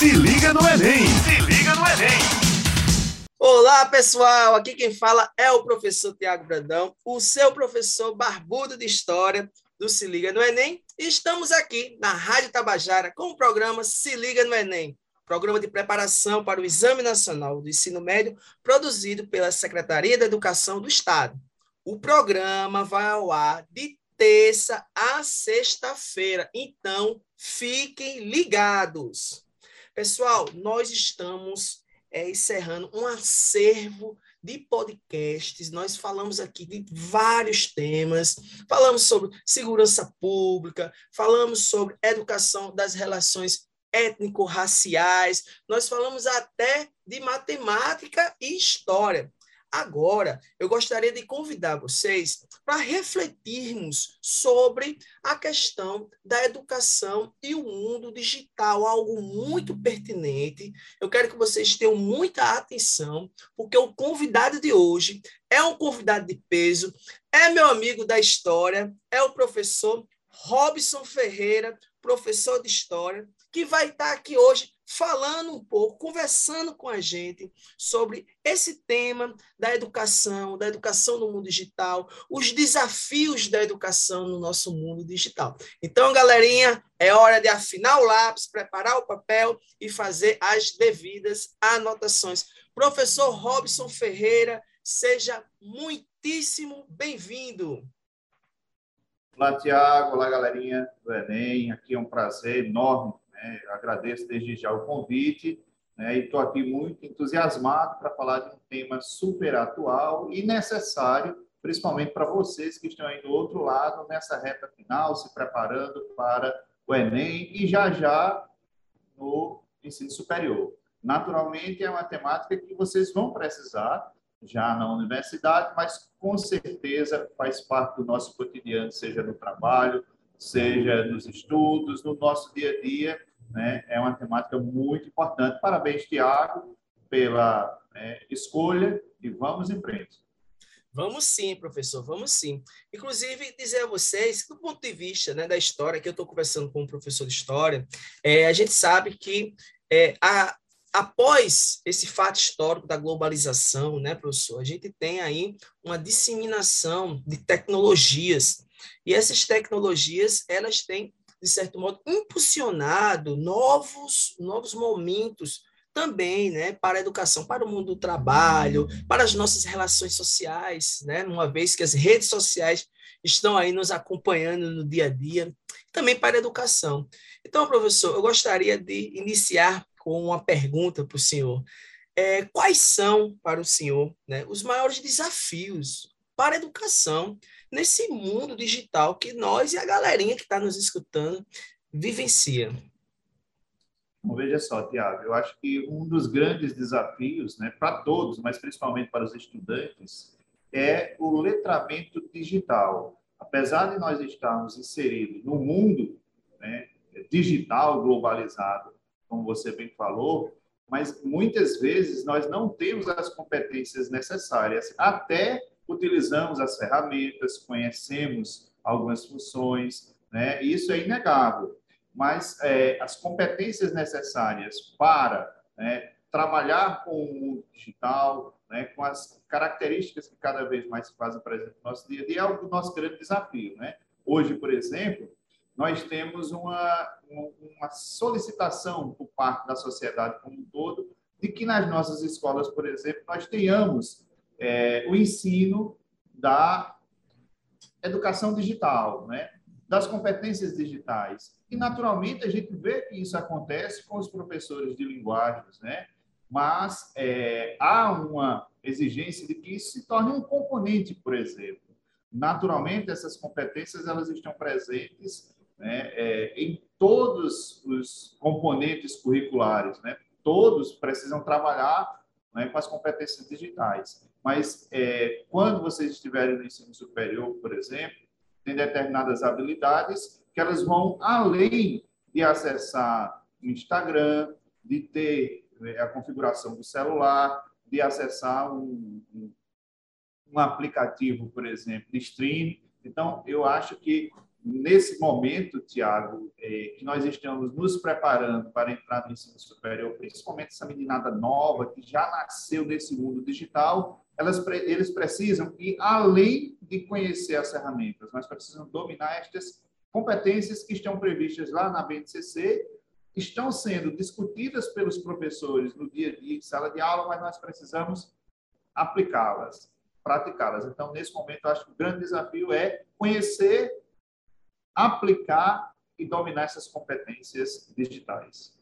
Se liga no Enem! Se liga no Enem! Olá, pessoal! Aqui quem fala é o professor Tiago Brandão, o seu professor barbudo de História do Se Liga no Enem. E estamos aqui na Rádio Tabajara com o programa Se Liga no Enem, programa de preparação para o Exame Nacional do Ensino Médio, produzido pela Secretaria da Educação do Estado. O programa vai ao ar de terça a sexta-feira, então fiquem ligados. Pessoal, nós estamos é, encerrando um acervo de podcasts. Nós falamos aqui de vários temas. Falamos sobre segurança pública, falamos sobre educação das relações étnico-raciais, nós falamos até de matemática e história. Agora, eu gostaria de convidar vocês para refletirmos sobre a questão da educação e o mundo digital, algo muito pertinente. Eu quero que vocês tenham muita atenção, porque o convidado de hoje é um convidado de peso, é meu amigo da história, é o professor Robson Ferreira, professor de história, que vai estar aqui hoje falando um pouco, conversando com a gente sobre esse tema da educação, da educação no mundo digital, os desafios da educação no nosso mundo digital. Então, galerinha, é hora de afinar o lápis, preparar o papel e fazer as devidas anotações. Professor Robson Ferreira, seja muitíssimo bem-vindo. Olá, Tiago. Olá, galerinha do Enem. Aqui é um prazer enorme né? Agradeço desde já o convite né? e estou aqui muito entusiasmado para falar de um tema super atual e necessário, principalmente para vocês que estão aí do outro lado, nessa reta final, se preparando para o Enem e já já no ensino superior. Naturalmente, é uma temática que vocês vão precisar já na universidade, mas com certeza faz parte do nosso cotidiano, seja no trabalho, seja nos estudos, no nosso dia a dia, né? É uma temática muito importante. Parabéns, Tiago, pela né, escolha e vamos em frente. Vamos sim, professor, vamos sim. Inclusive, dizer a vocês, do ponto de vista né, da história, que eu estou conversando com um professor de história, é, a gente sabe que é, a, após esse fato histórico da globalização, né, professor, a gente tem aí uma disseminação de tecnologias. E essas tecnologias, elas têm de certo modo, impulsionado novos, novos momentos também né, para a educação, para o mundo do trabalho, para as nossas relações sociais, né, uma vez que as redes sociais estão aí nos acompanhando no dia a dia, também para a educação. Então, professor, eu gostaria de iniciar com uma pergunta para o senhor. É, quais são, para o senhor, né, os maiores desafios para a educação nesse mundo digital que nós e a galerinha que está nos escutando vivencia. Bom, veja só, Tiago, eu acho que um dos grandes desafios, né, para todos, mas principalmente para os estudantes, é o letramento digital. Apesar de nós estarmos inseridos no mundo né, digital, globalizado, como você bem falou, mas muitas vezes nós não temos as competências necessárias, até utilizamos as ferramentas, conhecemos algumas funções, né? Isso é inegável. Mas é, as competências necessárias para né, trabalhar com o mundo digital, né, com as características que cada vez mais se fazem presente no nosso dia a dia, é o nosso grande desafio. Né? Hoje, por exemplo, nós temos uma, uma solicitação por parte da sociedade como um todo de que nas nossas escolas, por exemplo, nós tenhamos é, o ensino da educação digital, né? das competências digitais. E, naturalmente, a gente vê que isso acontece com os professores de linguagens, né? mas é, há uma exigência de que isso se torne um componente, por exemplo. Naturalmente, essas competências elas estão presentes né, é, em todos os componentes curriculares. Né? Todos precisam trabalhar né, com as competências digitais. Mas é, quando vocês estiverem no ensino superior, por exemplo, tem determinadas habilidades que elas vão além de acessar o Instagram, de ter né, a configuração do celular, de acessar um, um, um aplicativo, por exemplo, de streaming. Então, eu acho que nesse momento, Tiago, é, que nós estamos nos preparando para entrar no ensino superior, principalmente essa meninada nova que já nasceu nesse mundo digital, elas, eles precisam ir além de conhecer as ferramentas, mas precisam dominar estas competências que estão previstas lá na BNCC, estão sendo discutidas pelos professores no dia a dia em sala de aula, mas nós precisamos aplicá-las, praticá-las. Então, nesse momento, acho que o grande desafio é conhecer aplicar e dominar essas competências digitais.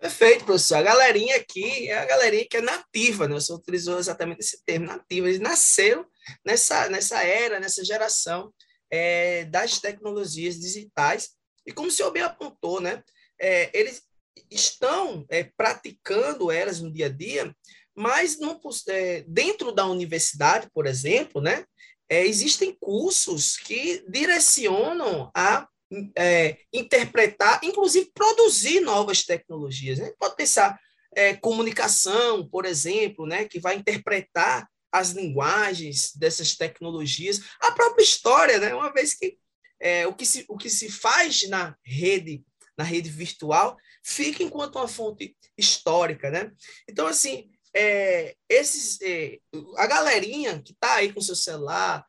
Perfeito, professor. A galerinha aqui é a galerinha que é nativa, né? Senhor utilizou exatamente esse termo, nativa. Ele nasceu nessa, nessa era, nessa geração é, das tecnologias digitais. E como o senhor bem apontou, né? É, eles estão é, praticando elas no dia a dia, mas não, é, dentro da universidade, por exemplo, né? é, existem cursos que direcionam a é, interpretar, inclusive produzir novas tecnologias. Né? Pode pensar é, comunicação, por exemplo, né, que vai interpretar as linguagens dessas tecnologias, a própria história, né, uma vez que é, o, que se, o que se faz na rede, na rede virtual, fica enquanto uma fonte histórica. Né? Então, assim, é, esses, é, a galerinha que está aí com seu celular,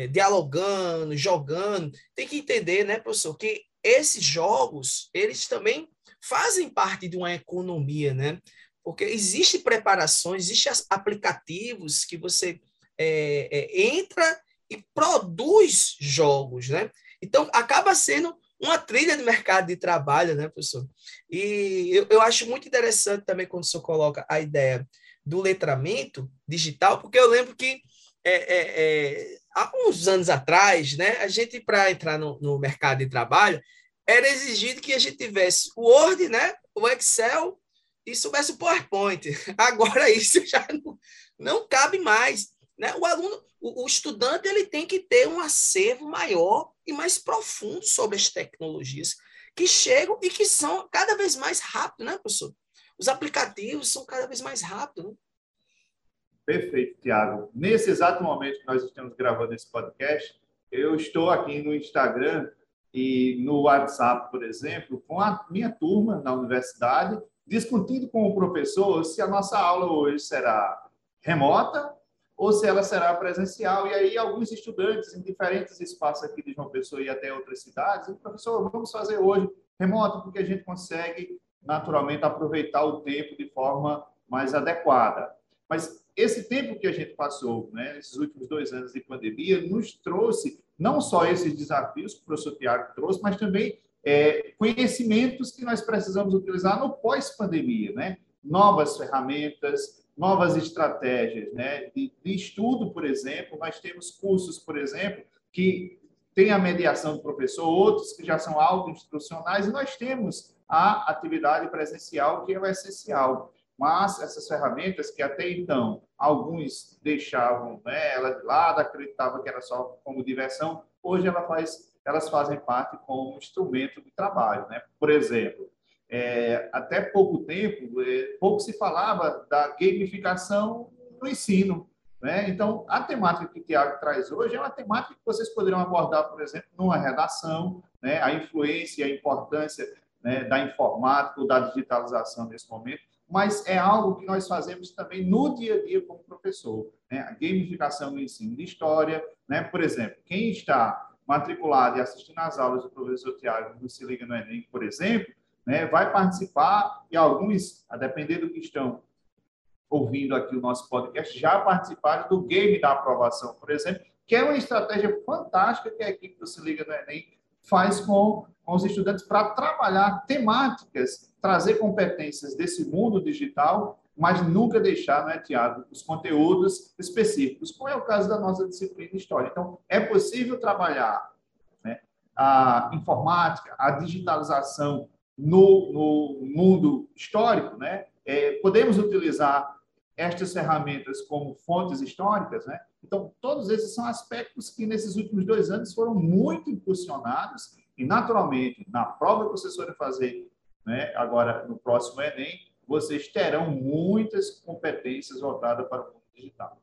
é, dialogando, jogando, tem que entender, né, professor, que esses jogos, eles também fazem parte de uma economia, né? Porque existe preparações, existem aplicativos que você é, é, entra e produz jogos, né? Então, acaba sendo uma trilha de mercado de trabalho, né, professor? E eu, eu acho muito interessante também quando o senhor coloca a ideia do letramento digital, porque eu lembro que é, é, é, há uns anos atrás, né, a gente, para entrar no, no, mercado de trabalho, era exigido que a gente tivesse o Word, né, o Excel e soubesse o PowerPoint. Agora isso já não, não cabe mais. Né? O aluno, o, o estudante, ele tem que ter um acervo maior e mais profundo sobre as tecnologias que chegam e que são cada vez mais rápidos, né, professor? Os aplicativos são cada vez mais rápidos. Né? Perfeito, Tiago. Nesse exato momento que nós estamos gravando esse podcast, eu estou aqui no Instagram e no WhatsApp, por exemplo, com a minha turma na universidade, discutindo com o professor se a nossa aula hoje será remota ou se ela será presencial. E aí, alguns estudantes em diferentes espaços aqui de João Pessoa e até outras cidades, e, professor, vamos fazer hoje remoto, porque a gente consegue naturalmente aproveitar o tempo de forma mais adequada. Mas esse tempo que a gente passou, né, esses últimos dois anos de pandemia, nos trouxe não só esses desafios que o professor Tiago trouxe, mas também é, conhecimentos que nós precisamos utilizar no pós-pandemia, né? Novas ferramentas, novas estratégias né? de, de estudo, por exemplo. Nós temos cursos, por exemplo, que têm a mediação do professor, outros que já são auto-instrucionais, e nós temos a atividade presencial, que é o essencial. Mas essas ferramentas que até então alguns deixavam né, ela de lado, acreditavam que era só como diversão, hoje ela faz, elas fazem parte como instrumento de trabalho. Né? Por exemplo, é, até pouco tempo, é, pouco se falava da gamificação no ensino. Né? Então, a temática que o Tiago traz hoje é uma temática que vocês poderiam abordar, por exemplo, numa redação, né? a influência e a importância né, da informática ou da digitalização nesse momento, mas é algo que nós fazemos também no dia a dia como professor. Né? A gamificação no ensino de história, né? por exemplo, quem está matriculado e assistindo às aulas do professor Tiago no Se Liga no Enem, por exemplo, né, vai participar e alguns, a depender do que estão ouvindo aqui o nosso podcast, já participaram do game da aprovação, por exemplo, que é uma estratégia fantástica que a equipe do Se Liga no Enem faz com, com os estudantes para trabalhar temáticas, trazer competências desse mundo digital, mas nunca deixar, né, Tiago, os conteúdos específicos, como é o caso da nossa disciplina de História. Então, é possível trabalhar né, a informática, a digitalização no, no mundo histórico, né? É, podemos utilizar estas ferramentas como fontes históricas, né? Então, todos esses são aspectos que nesses últimos dois anos foram muito impulsionados e, naturalmente, na prova que vocês forem fazer, né, agora no próximo Enem, vocês terão muitas competências voltadas para o mundo digital.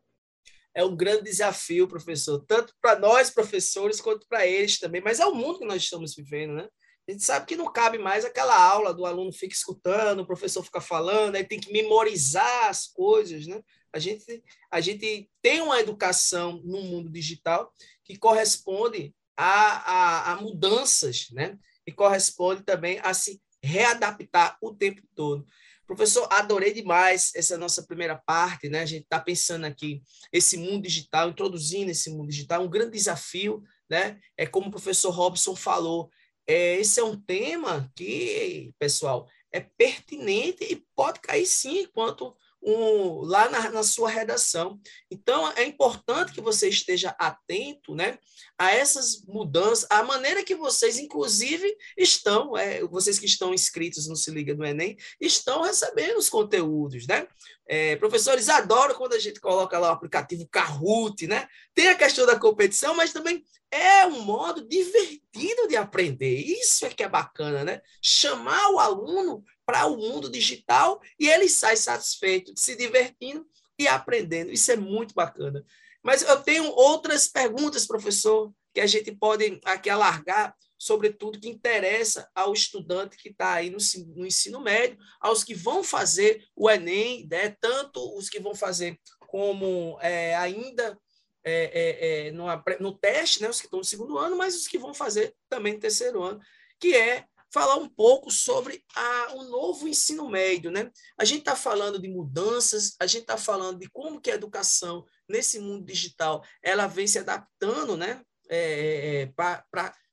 é um grande desafio, professor, tanto para nós, professores, quanto para eles também, mas é o mundo que nós estamos vivendo, né? A gente sabe que não cabe mais aquela aula do aluno fica escutando, o professor fica falando, aí tem que memorizar as coisas, né? A gente, a gente tem uma educação no mundo digital que corresponde a, a, a mudanças, né? E corresponde também a se readaptar o tempo todo. Professor, adorei demais essa nossa primeira parte, né? A gente está pensando aqui esse mundo digital, introduzindo esse mundo digital, um grande desafio, né? É como o professor Robson falou, é, esse é um tema que, pessoal, é pertinente e pode cair sim enquanto um, lá na, na, sua redação. Então, é importante que você esteja atento né, a essas mudanças, a maneira que vocês, inclusive, estão, é, vocês que estão inscritos no Se Liga no Enem, estão recebendo os conteúdos. Né? É, professores adoram quando a gente coloca lá o aplicativo Kahoot, né? Tem a questão da competição, mas também é um modo divertido de aprender. Isso é que é bacana, né? Chamar o aluno para o mundo digital e ele sai satisfeito, se divertindo e aprendendo. Isso é muito bacana. Mas eu tenho outras perguntas, professor, que a gente pode aqui alargar sobre tudo que interessa ao estudante que está aí no, no, ensino médio, aos que vão fazer o Enem, né? tanto os que vão fazer como é, ainda é, é, é no, no, teste, né? os que estão no segundo ano, mas os que vão fazer também no terceiro ano, que é falar um pouco sobre a, o novo ensino médio. Né? A gente está falando de mudanças, a gente está falando de como que a educação nesse mundo digital ela vem se adaptando né? É, é,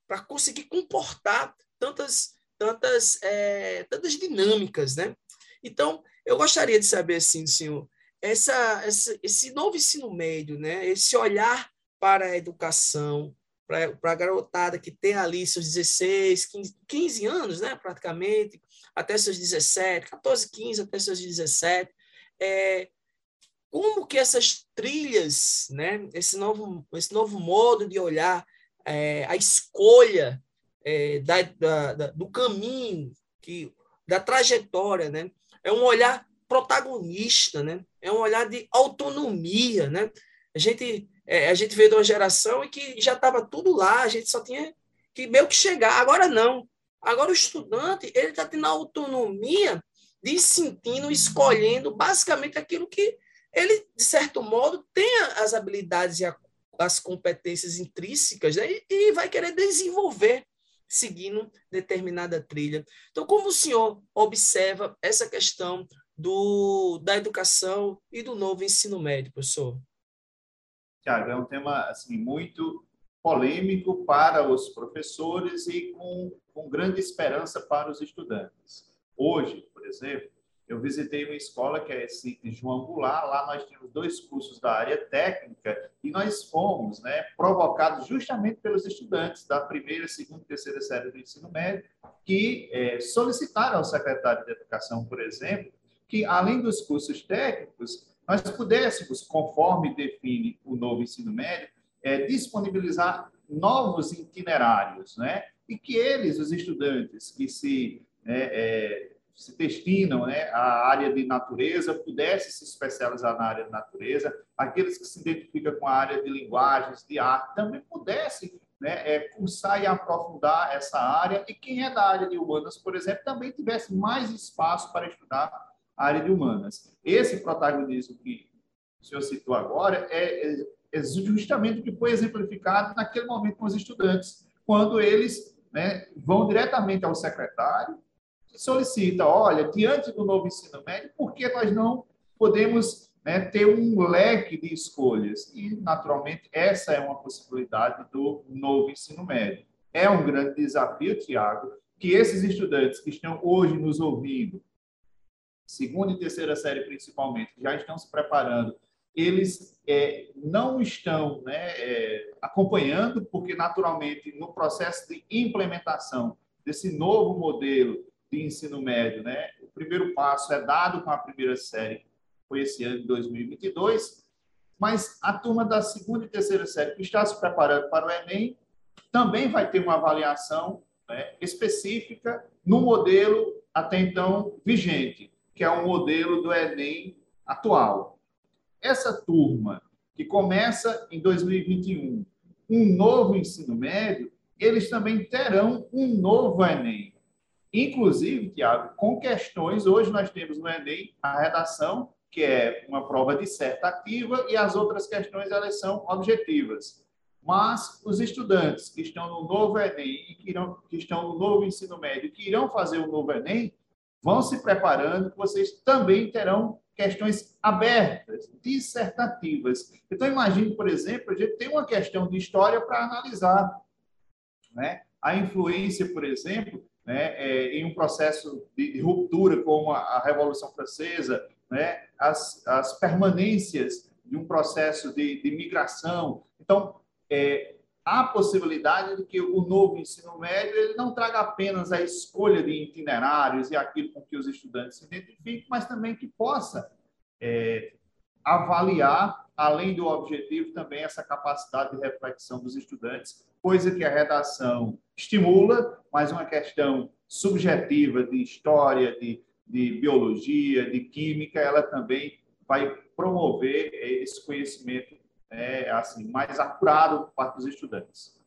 para conseguir comportar tantas, tantas, é, tantas dinâmicas. Né? Então, eu gostaria de saber, assim, senhor, essa, essa, esse novo ensino médio, né? esse olhar para a educação, para a garotada que tem ali seus 16, 15, 15 anos, né, praticamente, até seus 17, 14, 15, até seus 17. É, como que essas trilhas, né, esse, novo, esse novo modo de olhar, é, a escolha é, da, da, da, do caminho, que, da trajetória, né, é um olhar protagonista, né, é um olhar de autonomia. Né? A gente é, a gente veio de uma geração em que já estava tudo lá, a gente só tinha que meio que chegar. Agora não. Agora o estudante ele está tendo a autonomia de sentindo, escolhendo basicamente aquilo que ele, de certo modo, tem as habilidades e a, as competências intrínsecas né? e, e vai querer desenvolver seguindo determinada trilha. Então, como o senhor observa essa questão do, da educação e do novo ensino médio, professor? Tiago, é um tema assim muito polêmico para os professores e com, com grande esperança para os estudantes. Hoje, por exemplo, eu visitei uma escola que é esse João Goulart, lá nós tínhamos dois cursos da área técnica e nós fomos né, provocados justamente pelos estudantes da primeira, segunda e terceira série do ensino médio que é, solicitaram ao secretário de Educação, por exemplo, que além dos cursos técnicos, nós pudéssemos, conforme define o novo ensino médio, é, disponibilizar novos itinerários, né? E que eles, os estudantes que se, é, é, se destinam né, à área de natureza, pudessem se especializar na área de natureza, aqueles que se identificam com a área de linguagens, de arte, também pudessem né, é, cursar e aprofundar essa área, e quem é da área de humanas, por exemplo, também tivesse mais espaço para estudar área de humanas. Esse protagonismo que o senhor citou agora é, é, é justamente o que foi exemplificado naquele momento com os estudantes, quando eles né, vão diretamente ao secretário solicitam, olha, diante do novo ensino médio, por que nós não podemos né, ter um leque de escolhas? E, naturalmente, essa é uma possibilidade do novo ensino médio. É um grande desafio, Tiago, que esses estudantes que estão hoje nos ouvindo, segunda e terceira série principalmente, que já estão se preparando, eles é, não estão né, é, acompanhando, porque naturalmente no processo de implementação desse novo modelo de ensino médio, né, o primeiro passo é dado com a primeira série, foi esse ano de 2022, mas a turma da segunda e terceira série que está se preparando para o Enem também vai ter uma avaliação né, específica no modelo até então vigente que é o modelo do Enem atual. Essa turma que começa em 2021, um novo ensino médio, eles também terão um novo Enem. Inclusive, Tiago, com questões, hoje nós temos no Enem a redação, que é uma prova dissertativa, e as outras questões elas são objetivas. Mas os estudantes que estão no novo Enem e que, irão, que estão no novo ensino médio, que irão fazer o novo Enem, vão se preparando, vocês também terão questões abertas, dissertativas. Então, imagine, por exemplo, a gente tem uma questão de história para analisar. Né? A influência, por exemplo, né, é, em um processo de, ruptura como a, a Revolução Francesa, né, as, as permanências de um processo de, de migração. Então, é, há possibilidade de que o novo ensino médio ele não traga apenas a escolha de itinerários e aquilo com que os estudantes se identificam, mas também que possa é, avaliar, além do objetivo, também essa capacidade de reflexão dos estudantes, coisa que a redação estimula, mas uma questão subjetiva de história, de, de biologia, de química, ela também vai promover esse conhecimento é, assim, mais apurado por parte dos estudantes.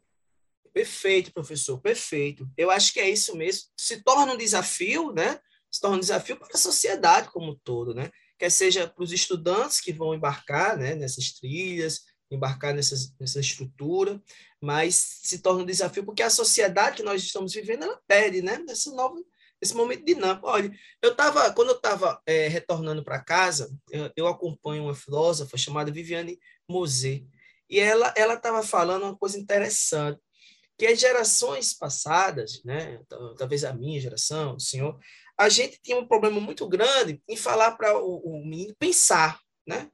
Perfeito, professor, perfeito. Eu acho que é isso mesmo. Se torna um desafio, né? Se torna um desafio para a sociedade como um todo, né? Quer seja para os estudantes que vão embarcar né, nessas trilhas, embarcar nessas, nessa estrutura, mas se torna um desafio porque a sociedade que nós estamos vivendo, ela pede, né? Nesse novo, nesse momento dinâmico. Olha, eu estava, quando eu estava é, retornando para casa, eu, eu acompanho uma filósofa chamada Viviane Mosé. E ela ela estava falando uma coisa interessante, que as gerações passadas, né, talvez a minha geração, o senhor, a gente tinha um problema muito grande em falar para o, o, menino pensar, né?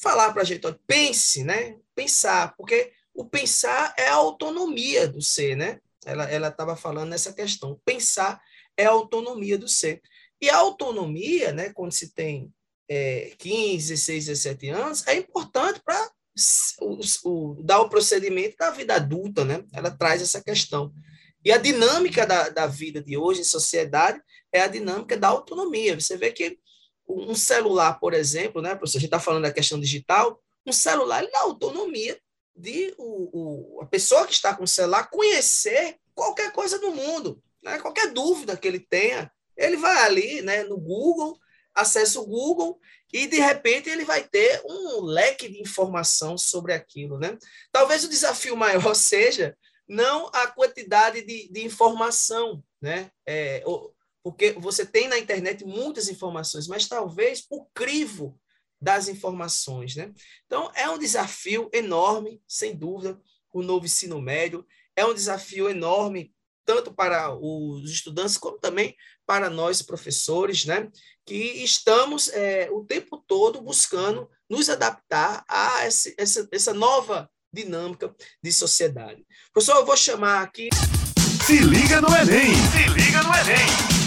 Falar para a gente, olha, pense, né? Pensar, porque o pensar é a autonomia do ser, né? Ela estava falando nessa questão. Pensar é a autonomia do ser. E a autonomia, né, quando se tem é, 15, 16, 17 anos, é importante para o, o, dar o procedimento da vida adulta, né? Ela traz essa questão. E a dinâmica da, da vida de hoje em sociedade é a dinâmica da autonomia. Você vê que um celular, por exemplo, né, professor, a gente está falando da questão digital, um celular ele dá autonomia de o, o, a pessoa que está com o celular conhecer qualquer coisa do mundo, né? qualquer dúvida que ele tenha, ele vai ali né, no Google, acessa o Google e, de repente, ele vai ter um leque de informação sobre aquilo. Né? Talvez o desafio maior seja não a quantidade de, de informação, né? É, porque você tem na internet muitas informações, mas talvez o crivo das informações, né? Então, é um desafio enorme, sem dúvida, o novo ensino médio, é um desafio enorme tanto para os estudantes como também para nós professores, né? que estamos é, o tempo todo buscando nos adaptar a essa, essa, essa nova dinâmica de sociedade. Professor, eu vou chamar aqui. Se liga no Enem! Se liga no Enem!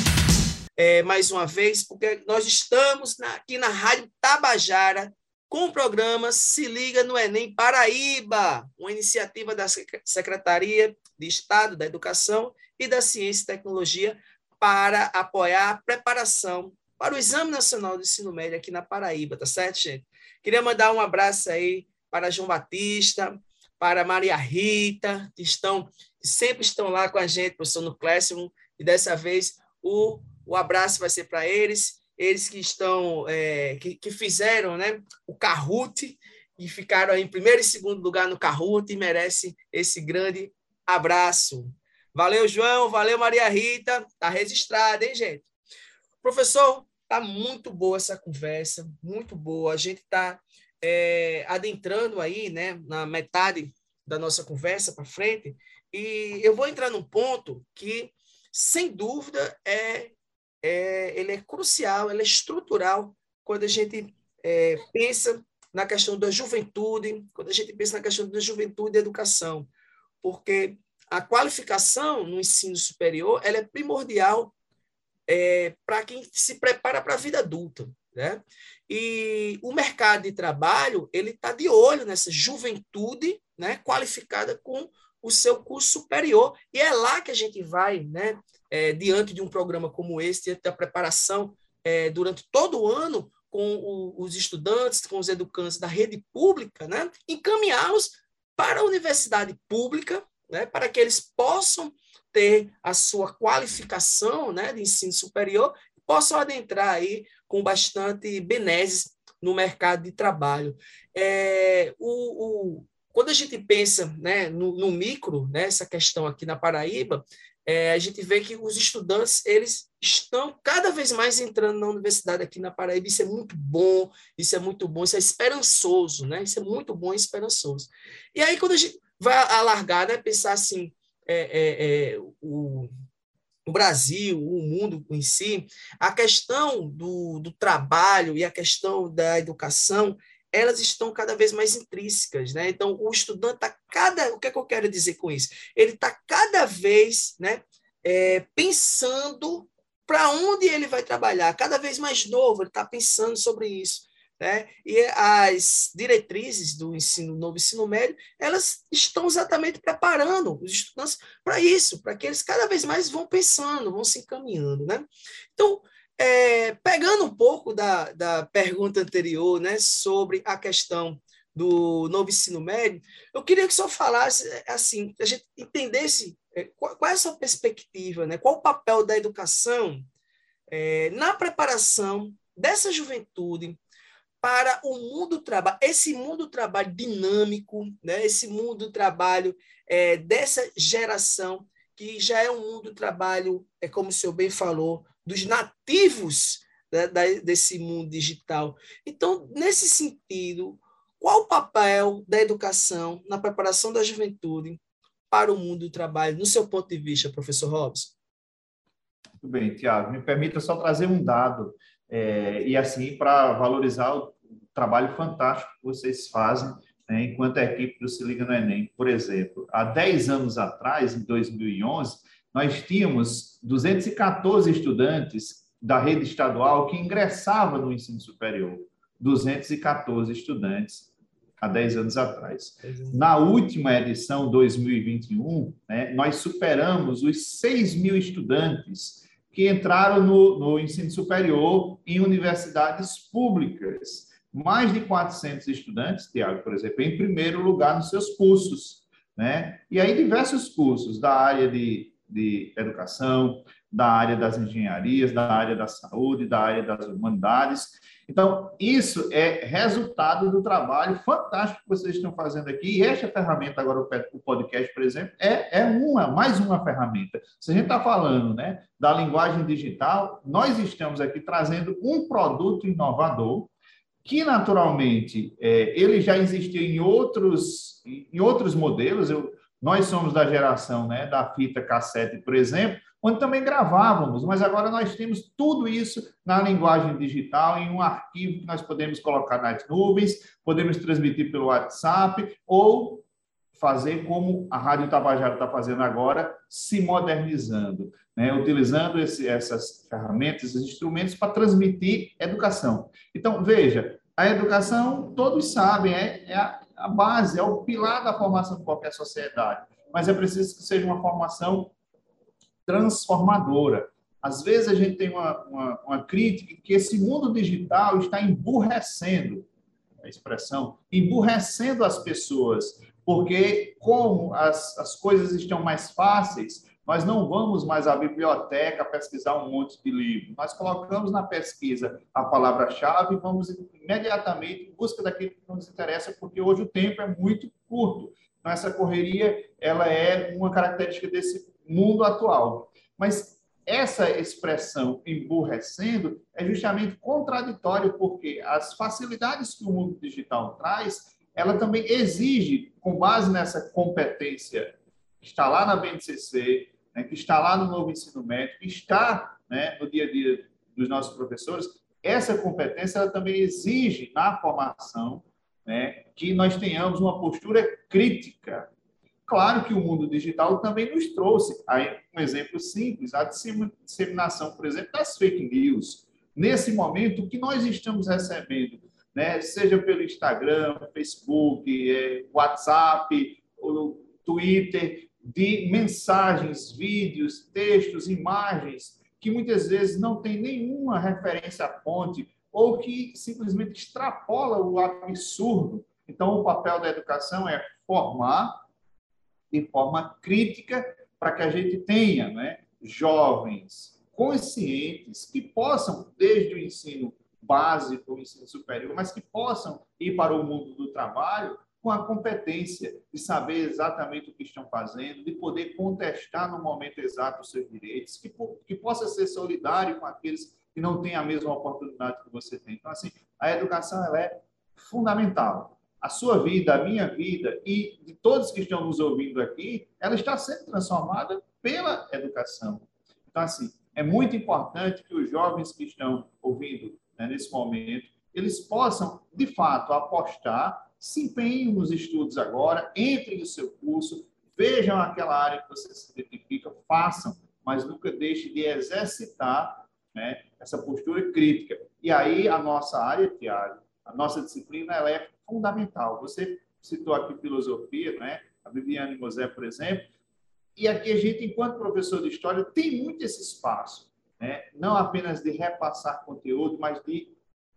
É, mais uma vez, porque nós estamos na, aqui na Rádio Tabajara com o programa Se Liga no Enem Paraíba, uma iniciativa da Secretaria de Estado da Educação e da Ciência e Tecnologia para apoiar a preparação para o Exame Nacional do Ensino Médio aqui na Paraíba, tá certo, gente? Queria mandar um abraço aí para João Batista, para Maria Rita, que estão que sempre estão lá com a gente, professor no Classroom, e dessa vez o, o abraço vai ser para eles, eles que estão, é, que, que fizeram né, o Carrute e ficaram em primeiro e segundo lugar no Carrute e merecem esse grande abraço. Valeu, João, valeu, Maria Rita, tá registrado, hein, gente? Professor, Tá muito boa essa conversa, muito boa. A gente está é, adentrando aí, né, na metade da nossa conversa para frente, e eu vou entrar num ponto que, sem dúvida, é, é ele é crucial, ele é estrutural quando a gente é, pensa na questão da juventude, quando a gente pensa na questão da juventude e educação, porque a qualificação no ensino superior ela é primordial é, para quem se prepara para a vida adulta. Né? E o mercado de trabalho ele está de olho nessa juventude né, qualificada com o seu curso superior. E é lá que a gente vai, né, é, diante de um programa como esse, diante da preparação é, durante todo o ano, com o, os estudantes, com os educantes da rede pública, né, encaminhá-los para a universidade pública, né, para que eles possam ter a sua qualificação né, de ensino superior e possam adentrar aí com bastante benesses no mercado de trabalho. É, o, o, quando a gente pensa né, no, no micro, né, essa questão aqui na Paraíba, é, a gente vê que os estudantes eles estão cada vez mais entrando na universidade aqui na Paraíba. Isso é muito bom, isso é muito bom, isso é esperançoso, né? Isso é muito bom e esperançoso. E aí, quando a gente vai alargar, né, pensar assim, é, é, é, o, o Brasil, o mundo em si, a questão do, do trabalho e a questão da educação, elas estão cada vez mais intrínsecas, né? Então, o estudante está cada... O que, é que eu quero dizer com isso? Ele está cada vez né, é, pensando para onde ele vai trabalhar, cada vez mais novo, ele está pensando sobre isso. Né? E as diretrizes do ensino novo ensino médio, elas estão exatamente preparando os estudantes para isso, para que eles cada vez mais vão pensando, vão se encaminhando. Né? Então, é, pegando um pouco da, da pergunta anterior né, sobre a questão do novo ensino médio, eu queria que o senhor falasse, assim, a gente entendesse é, qual, qual é a sua perspectiva, né? qual o papel da educação é, na preparação dessa juventude para o mundo do trabalho, esse mundo do trabalho dinâmico, né? esse mundo do trabalho é, dessa geração, que já é um mundo do trabalho, é como o senhor bem falou, dos nativos né, desse mundo digital. Então, nesse sentido, qual o papel da educação na preparação da juventude para o mundo do trabalho, no seu ponto de vista, professor Robson? Muito bem, Tiago. Me permita só trazer um dado é, e assim para valorizar o trabalho fantástico que vocês fazem né, enquanto a equipe do Se Liga no Enem. Por exemplo, há 10 anos atrás, em 2011, nós tínhamos 214 estudantes da rede estadual que ingressavam no ensino superior. 214 estudantes há 10 anos atrás. Na última edição, 2021, né, nós superamos os 6 mil estudantes que entraram no, no ensino superior em universidades públicas. Mais de 400 estudantes, Tiago, por exemplo, em primeiro lugar nos seus cursos. Né? E aí, diversos cursos da área de, de educação, da área das engenharias, da área da saúde, da área das humanidades. Então, isso é resultado do trabalho fantástico que vocês estão fazendo aqui. E esta ferramenta, agora o podcast, por exemplo, é, é uma, mais uma ferramenta. Se a gente está falando né, da linguagem digital, nós estamos aqui trazendo um produto inovador que, naturalmente, é, ele já existia em outros, em outros modelos. Eu, nós somos da geração né, da fita cassete, por exemplo, onde também gravávamos, mas agora nós temos tudo isso na linguagem digital, em um arquivo que nós podemos colocar nas nuvens, podemos transmitir pelo WhatsApp ou fazer como a Rádio Tabajara está fazendo agora, se modernizando, né? utilizando esse, essas ferramentas, esses instrumentos para transmitir educação. Então, veja, a educação, todos sabem, é, é a, a base, é o pilar da formação de qualquer sociedade, mas é preciso que seja uma formação transformadora. Às vezes a gente tem uma, uma, uma crítica que esse mundo digital está emburrecendo, a expressão, emburrecendo as pessoas, porque como as, as coisas estão mais fáceis, nós não vamos mais à biblioteca pesquisar um monte de livro. Nós colocamos na pesquisa a palavra-chave e vamos imediatamente em busca daquilo que nos interessa, porque hoje o tempo é muito curto. Então, essa correria ela é uma característica desse mundo atual. Mas essa expressão emburrecendo é justamente contraditório, porque as facilidades que o mundo digital traz, ela também exige, com base nessa competência que está lá na BNCC, né, que está lá no novo ensino médio, que está né, no dia a dia dos nossos professores, essa competência ela também exige na formação né, que nós tenhamos uma postura crítica Claro que o mundo digital também nos trouxe aí um exemplo simples, a disseminação, por exemplo, das fake news. Nesse momento, o que nós estamos recebendo, né, seja pelo Instagram, Facebook, é, WhatsApp, Twitter, de mensagens, vídeos, textos, imagens, que muitas vezes não tem nenhuma referência à fonte, ou que simplesmente extrapola o absurdo. Então, o papel da educação é formar de forma crítica para que a gente tenha né, jovens conscientes que possam, desde o ensino básico, o ensino superior, mas que possam ir para o mundo do trabalho com a competência de saber exatamente o que estão fazendo, de poder contestar no momento exato os seus direitos, que, que possa ser solidário com aqueles que não têm a mesma oportunidade que você tem. Então, assim, a educação ela é fundamental. A sua vida, a minha vida e de todos que estão nos ouvindo aqui, ela está sendo transformada pela educação. Então, assim, é muito importante que os jovens que estão ouvindo né, nesse momento, eles possam, de fato, apostar, se empenhem nos estudos agora, entrem no seu curso, vejam aquela área que você se identifica, façam, mas nunca deixe de exercitar né, essa postura crítica. E aí, a nossa área, Tiago, a nossa disciplina, ela é fundamental. Você citou aqui filosofia, né? a Viviane Mosé, por exemplo, e aqui a gente, enquanto professor de história, tem muito esse espaço, né? não apenas de repassar conteúdo, mas de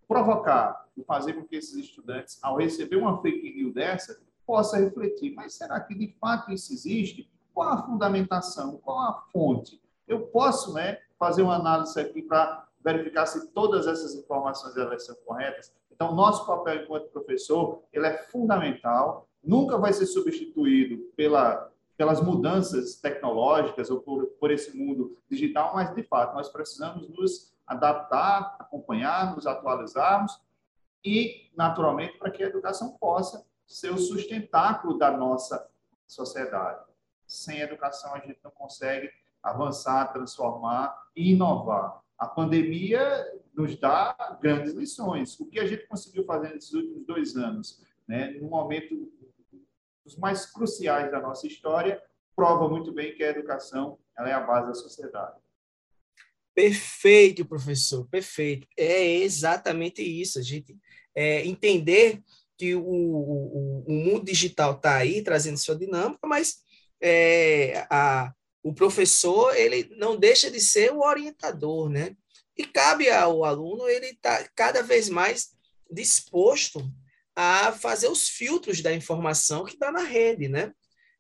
provocar, de fazer com que esses estudantes, ao receber uma fake news dessa, possa refletir, mas será que de fato isso existe? Qual a fundamentação? Qual a fonte? Eu posso né, fazer uma análise aqui para verificar se todas essas informações elas são corretas? Então, nosso papel enquanto professor, ele é fundamental, nunca vai ser substituído pela pelas mudanças tecnológicas ou por, por esse mundo digital, mas, de fato, nós precisamos nos adaptar, acompanhar, nos atualizarmos e, naturalmente, para que a educação possa ser o sustentáculo da nossa sociedade. Sem educação, a gente não consegue avançar, transformar e inovar. A pandemia nos dá grandes lições. O que a gente conseguiu fazer nesses últimos dois anos, né, num momento dos mais cruciais da nossa história, prova muito bem que a educação ela é a base da sociedade. Perfeito, professor, perfeito. É exatamente isso, a gente é, entender que o, o, o mundo digital está aí trazendo sua dinâmica, mas é, a, o professor ele não deixa de ser o orientador, né? E cabe ao aluno ele tá cada vez mais disposto a fazer os filtros da informação que está na rede, né?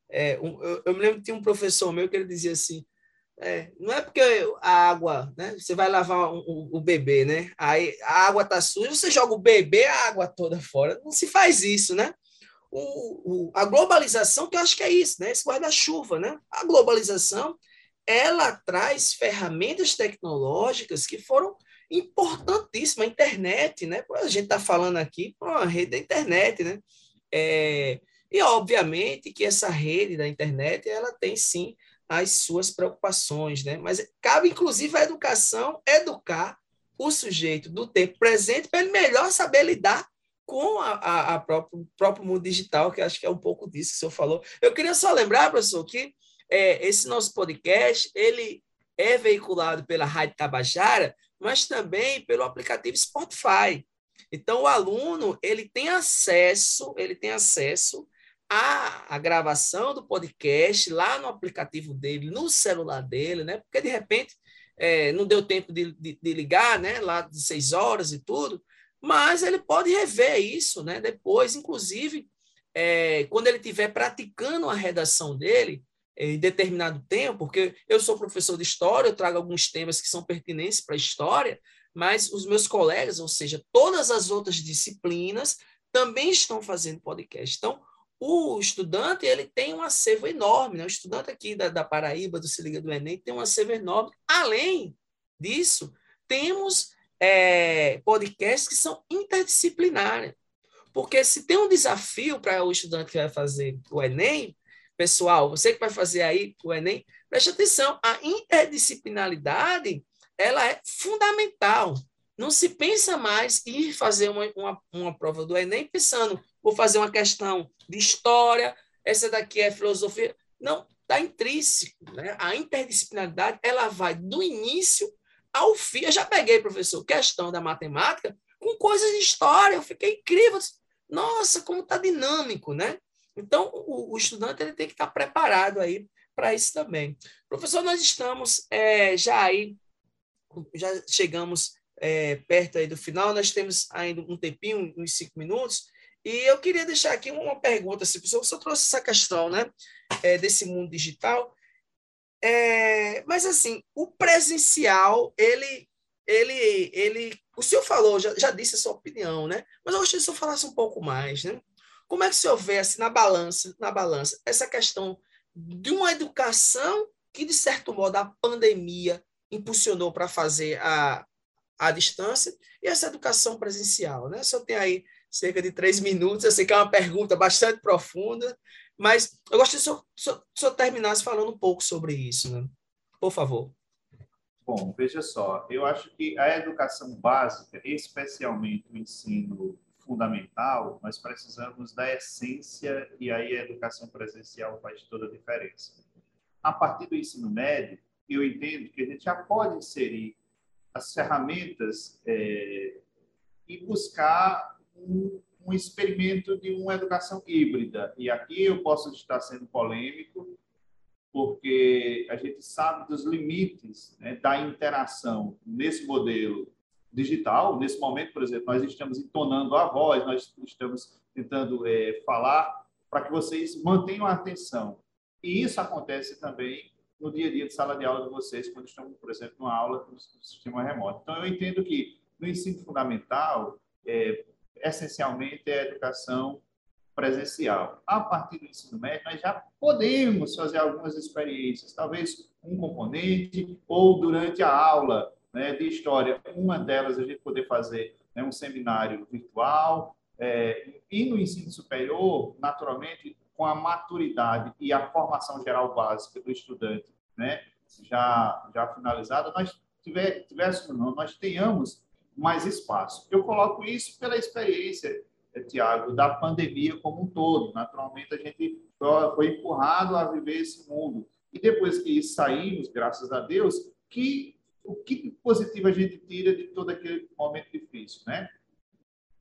É, eu, eu, me lembro que tinha um professor meu que ele dizia assim, é, não é porque a água, né? Você vai lavar o um, bebê, né? Aí a água tá suja, você joga o bebê, a água toda fora. Não se faz isso, né? O, o, a globalização, que eu acho que é isso, né? Esse guarda-chuva, né? A globalização, ela traz ferramentas tecnológicas que foram importantíssima, a internet, né? A gente está falando aqui com a rede da internet, né? É, e, obviamente, que essa rede da internet, ela tem, sim, as suas preocupações, né? Mas cabe, inclusive, à educação educar o sujeito do tempo presente para ele melhor saber lidar com a, a, a próprio, próprio mundo digital, que acho que é um pouco disso que o senhor falou. Eu queria só lembrar, professor, que é, esse nosso podcast, ele é veiculado pela Rádio Tabajara, mas também pelo aplicativo Spotify. Então, o aluno ele tem acesso, ele tem acesso à, à gravação do podcast lá no aplicativo dele, no celular dele, né? Porque de repente é, não deu tempo de, de, de, ligar, né? Lá de seis horas e tudo, mas ele pode rever isso, né? Depois, inclusive, é, quando ele estiver praticando a redação dele, em determinado tempo, porque eu sou professor de história, eu trago alguns temas que são pertinentes para a história, mas os meus colegas, ou seja, todas as outras disciplinas, também estão fazendo podcast. Então, o estudante ele tem um acervo enorme, né? o estudante aqui da, da Paraíba, do Se Liga do Enem, tem um acervo enorme. Além disso, temos é, podcasts que são interdisciplinares. Porque se tem um desafio para o estudante que vai fazer o Enem, Pessoal, você que vai fazer aí o Enem, preste atenção, a interdisciplinaridade ela é fundamental. Não se pensa mais em fazer uma, uma, uma prova do Enem pensando, vou fazer uma questão de história, essa daqui é filosofia. Não, está intrínseco. Né? A interdisciplinaridade ela vai do início ao fim. Eu já peguei, professor, questão da matemática com coisas de história. Eu fiquei incrível. Nossa, como está dinâmico, né? Então, o, o estudante ele tem que estar preparado aí para isso também. Professor, nós estamos é, já aí, já chegamos é, perto aí do final, nós temos ainda um tempinho, uns cinco minutos, e eu queria deixar aqui uma pergunta, se assim, você trouxe essa questão, né, é, desse mundo digital, é, mas assim, o presencial, ele, ele, ele, o senhor falou, já, já disse a sua opinião, né? Mas eu gostaria que o senhor falasse um pouco mais, né? Como é que o senhor vê assim, na balança, na balança, essa questão de uma educação que, de certo modo, a pandemia impulsionou para fazer a, a distância e essa educação presencial, né? O senhor tem aí cerca de três minutos, eu sei que é uma pergunta bastante profunda, mas eu gostaria que o senhor, terminasse falando um pouco sobre isso, né? Por favor. Bom, veja só, eu acho que a educação básica, especialmente o ensino fundamental, nós precisamos da essência e aí a educação presencial faz toda a diferença. A partir do ensino médio, eu entendo que a gente já pode inserir as ferramentas é, e buscar um, um experimento de uma educação híbrida. E aqui eu posso estar sendo polêmico, porque a gente sabe dos limites né, da interação nesse modelo digital. Nesse momento, por exemplo, nós estamos entonando a voz, nós estamos tentando é, falar para que vocês mantenham a atenção. E isso acontece também no dia a dia de sala de aula de vocês, quando estamos, por exemplo, numa aula no sistema remoto. Então, eu entendo que no ensino fundamental, é, essencialmente é a educação presencial. A partir do ensino médio, nós já podemos fazer algumas experiências, talvez um componente ou durante a aula né, de história, uma delas a gente poder fazer né, um seminário virtual, é, e no ensino superior, naturalmente, com a maturidade e a formação geral básica do estudante né, já, já finalizada, nós tivéssemos, não, nós tenhamos mais espaço. Eu coloco isso pela experiência, eh, Tiago, da pandemia como um todo. Naturalmente, a gente foi empurrado a viver esse mundo. E depois que saímos, graças a Deus, que o que positivo a gente tira de todo aquele momento difícil, né?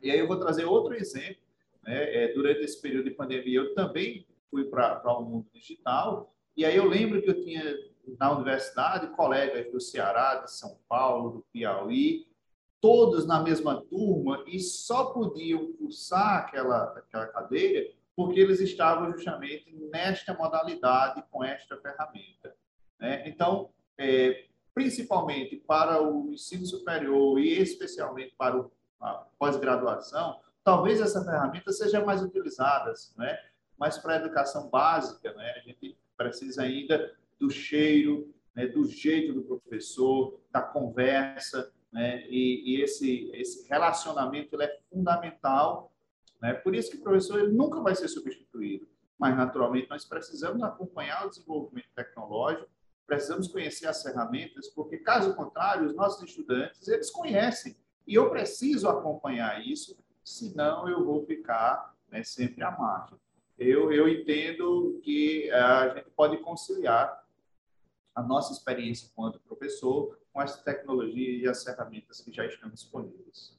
E aí eu vou trazer outro exemplo. Né? É, durante esse período de pandemia, eu também fui para o um mundo digital. E aí eu lembro que eu tinha na universidade colegas do Ceará, de São Paulo, do Piauí, todos na mesma turma e só podiam cursar aquela, aquela cadeira porque eles estavam justamente nesta modalidade, com esta ferramenta. Né? Então, é, principalmente para o ensino superior e especialmente para a pós-graduação, talvez essa ferramenta seja mais utilizada, né? mas para a educação básica, né? a gente precisa ainda do cheiro, né? do jeito do professor, da conversa, né? E, e, esse, esse relacionamento é fundamental. Né? Por isso que o professor ele nunca vai ser substituído. Mas, naturalmente, nós precisamos acompanhar o desenvolvimento tecnológico, precisamos conhecer as ferramentas, porque, caso contrário, os nossos estudantes, eles conhecem. E eu preciso acompanhar isso, senão eu vou ficar né, sempre à margem. Eu, eu entendo que eh, a gente pode conciliar a nossa experiência enquanto professor com as tecnologias e as ferramentas que já estão disponíveis.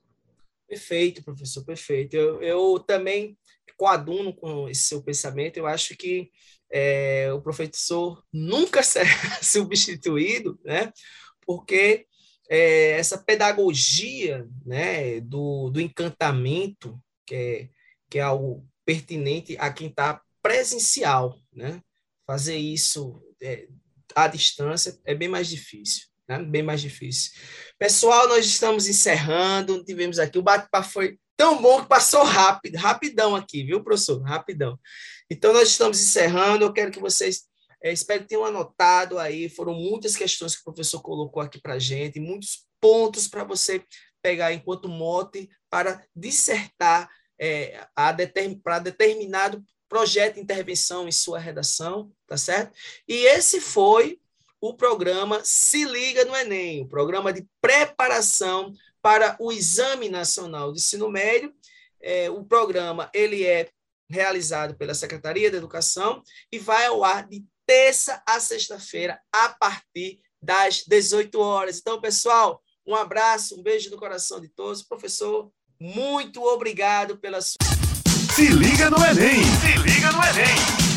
Perfeito, professor, perfeito. Eu, eu também coaduno com esse seu pensamento. Eu acho que é, o professor nunca será substituído, né? Porque é, essa pedagogia, né, do, do encantamento, que é, que é algo pertinente a quem está presencial, né? Fazer isso é, à distância é bem mais difícil né? bem mais difícil. Pessoal, nós estamos encerrando, tivemos aqui, o bate-papo foi tão bom que passou rápido, rapidão aqui, viu, professor? Rapidão. Então, nós estamos encerrando, eu quero que vocês, é, espero que tenham anotado aí, foram muitas questões que o professor colocou aqui para gente, muitos pontos para você pegar enquanto mote para dissertar é, determin, para determinado projeto de intervenção em sua redação, tá certo? E esse foi o programa Se Liga no Enem, o programa de preparação para o Exame Nacional de Ensino Médio. É, o programa ele é realizado pela Secretaria da Educação e vai ao ar de terça a sexta-feira, a partir das 18 horas. Então, pessoal, um abraço, um beijo no coração de todos. Professor, muito obrigado pela sua. Se liga no Enem! Se liga no Enem!